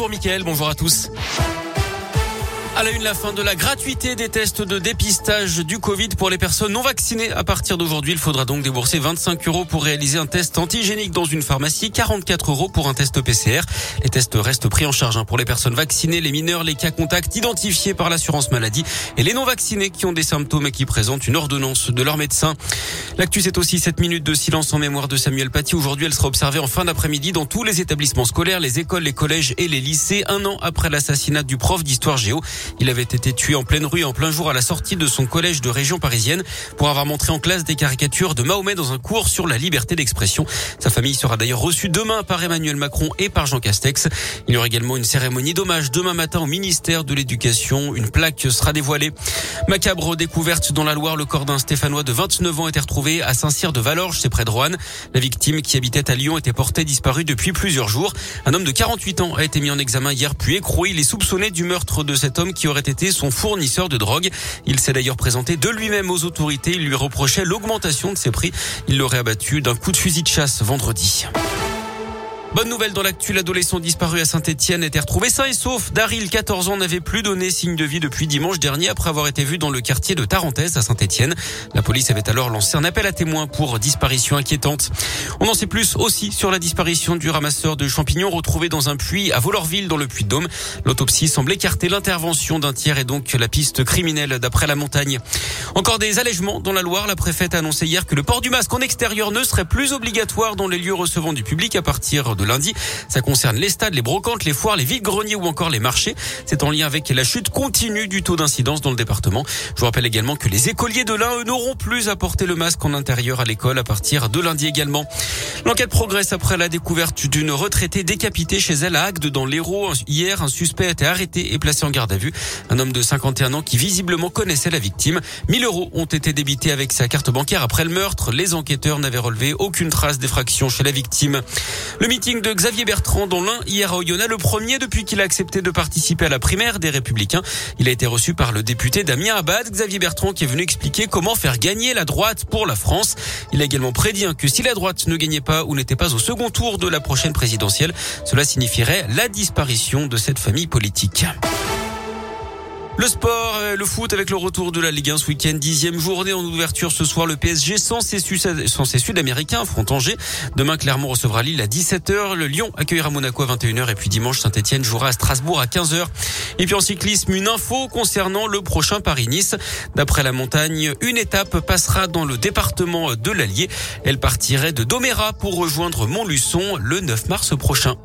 Bonjour Mickaël, bonjour à tous. À la une, la fin de la gratuité des tests de dépistage du Covid pour les personnes non vaccinées. À partir d'aujourd'hui, il faudra donc débourser 25 euros pour réaliser un test antigénique dans une pharmacie, 44 euros pour un test PCR. Les tests restent pris en charge hein, pour les personnes vaccinées, les mineurs, les cas contacts identifiés par l'assurance maladie et les non vaccinés qui ont des symptômes et qui présentent une ordonnance de leur médecin. L'actu, c'est aussi 7 minutes de silence en mémoire de Samuel Paty. Aujourd'hui, elle sera observée en fin d'après-midi dans tous les établissements scolaires, les écoles, les collèges et les lycées, un an après l'assassinat du prof d'histoire géo. Il avait été tué en pleine rue en plein jour à la sortie de son collège de région parisienne pour avoir montré en classe des caricatures de Mahomet dans un cours sur la liberté d'expression. Sa famille sera d'ailleurs reçue demain par Emmanuel Macron et par Jean Castex. Il y aura également une cérémonie d'hommage demain matin au ministère de l'Éducation. Une plaque sera dévoilée. Macabre découverte dans la Loire, le corps d'un Stéphanois de 29 ans était retrouvé à Saint-Cyr de Valorges, c'est près de Roanne. La victime qui habitait à Lyon était portée disparue depuis plusieurs jours. Un homme de 48 ans a été mis en examen hier puis écroué. Il est soupçonné du meurtre de cet homme qui aurait été son fournisseur de drogue. Il s'est d'ailleurs présenté de lui-même aux autorités. Il lui reprochait l'augmentation de ses prix. Il l'aurait abattu d'un coup de fusil de chasse vendredi. Bonne nouvelle dans l'actu, l'adolescent disparu à Saint-Etienne était retrouvé sain et sauf. Daryl, 14 ans, n'avait plus donné signe de vie depuis dimanche dernier après avoir été vu dans le quartier de Tarentaise à Saint-Etienne. La police avait alors lancé un appel à témoins pour disparition inquiétante. On en sait plus aussi sur la disparition du ramasseur de champignons retrouvé dans un puits à Volorville dans le Puy-de-Dôme. L'autopsie semble écarter l'intervention d'un tiers et donc la piste criminelle d'après la montagne. Encore des allègements dans la Loire. La préfète a annoncé hier que le port du masque en extérieur ne serait plus obligatoire dans les lieux recevant du public à partir de lundi. Ça concerne les stades, les brocantes, les foires, les vides-greniers ou encore les marchés. C'est en lien avec la chute continue du taux d'incidence dans le département. Je vous rappelle également que les écoliers de l'Ain n'auront plus à porter le masque en intérieur à l'école à partir de lundi également. L'enquête progresse après la découverte d'une retraitée décapitée chez elle à Agde dans l'Hérault. Hier, un suspect a été arrêté et placé en garde à vue. Un homme de 51 ans qui visiblement connaissait la victime. 1000 euros ont été débités avec sa carte bancaire après le meurtre. Les enquêteurs n'avaient relevé aucune trace d'effraction chez la victime. Le meeting de Xavier Bertrand dans l'un hier à Oyonnax, le premier depuis qu'il a accepté de participer à la primaire des Républicains. Il a été reçu par le député Damien Abad, Xavier Bertrand qui est venu expliquer comment faire gagner la droite pour la France. Il a également prédit que si la droite ne gagnait pas ou n'était pas au second tour de la prochaine présidentielle, cela signifierait la disparition de cette famille politique. Le sport, euh, le foot avec le retour de la Ligue 1 ce week-end, dixième journée en ouverture ce soir. Le PSG sans ses, Sud-Américains affronte Angers. Demain, Clermont recevra Lille à 17h. Le Lyon accueillera Monaco à 21h. Et puis dimanche, Saint-Etienne jouera à Strasbourg à 15h. Et puis en cyclisme, une info concernant le prochain Paris-Nice. D'après la montagne, une étape passera dans le département de l'Allier. Elle partirait de Doméra pour rejoindre Montluçon le 9 mars prochain.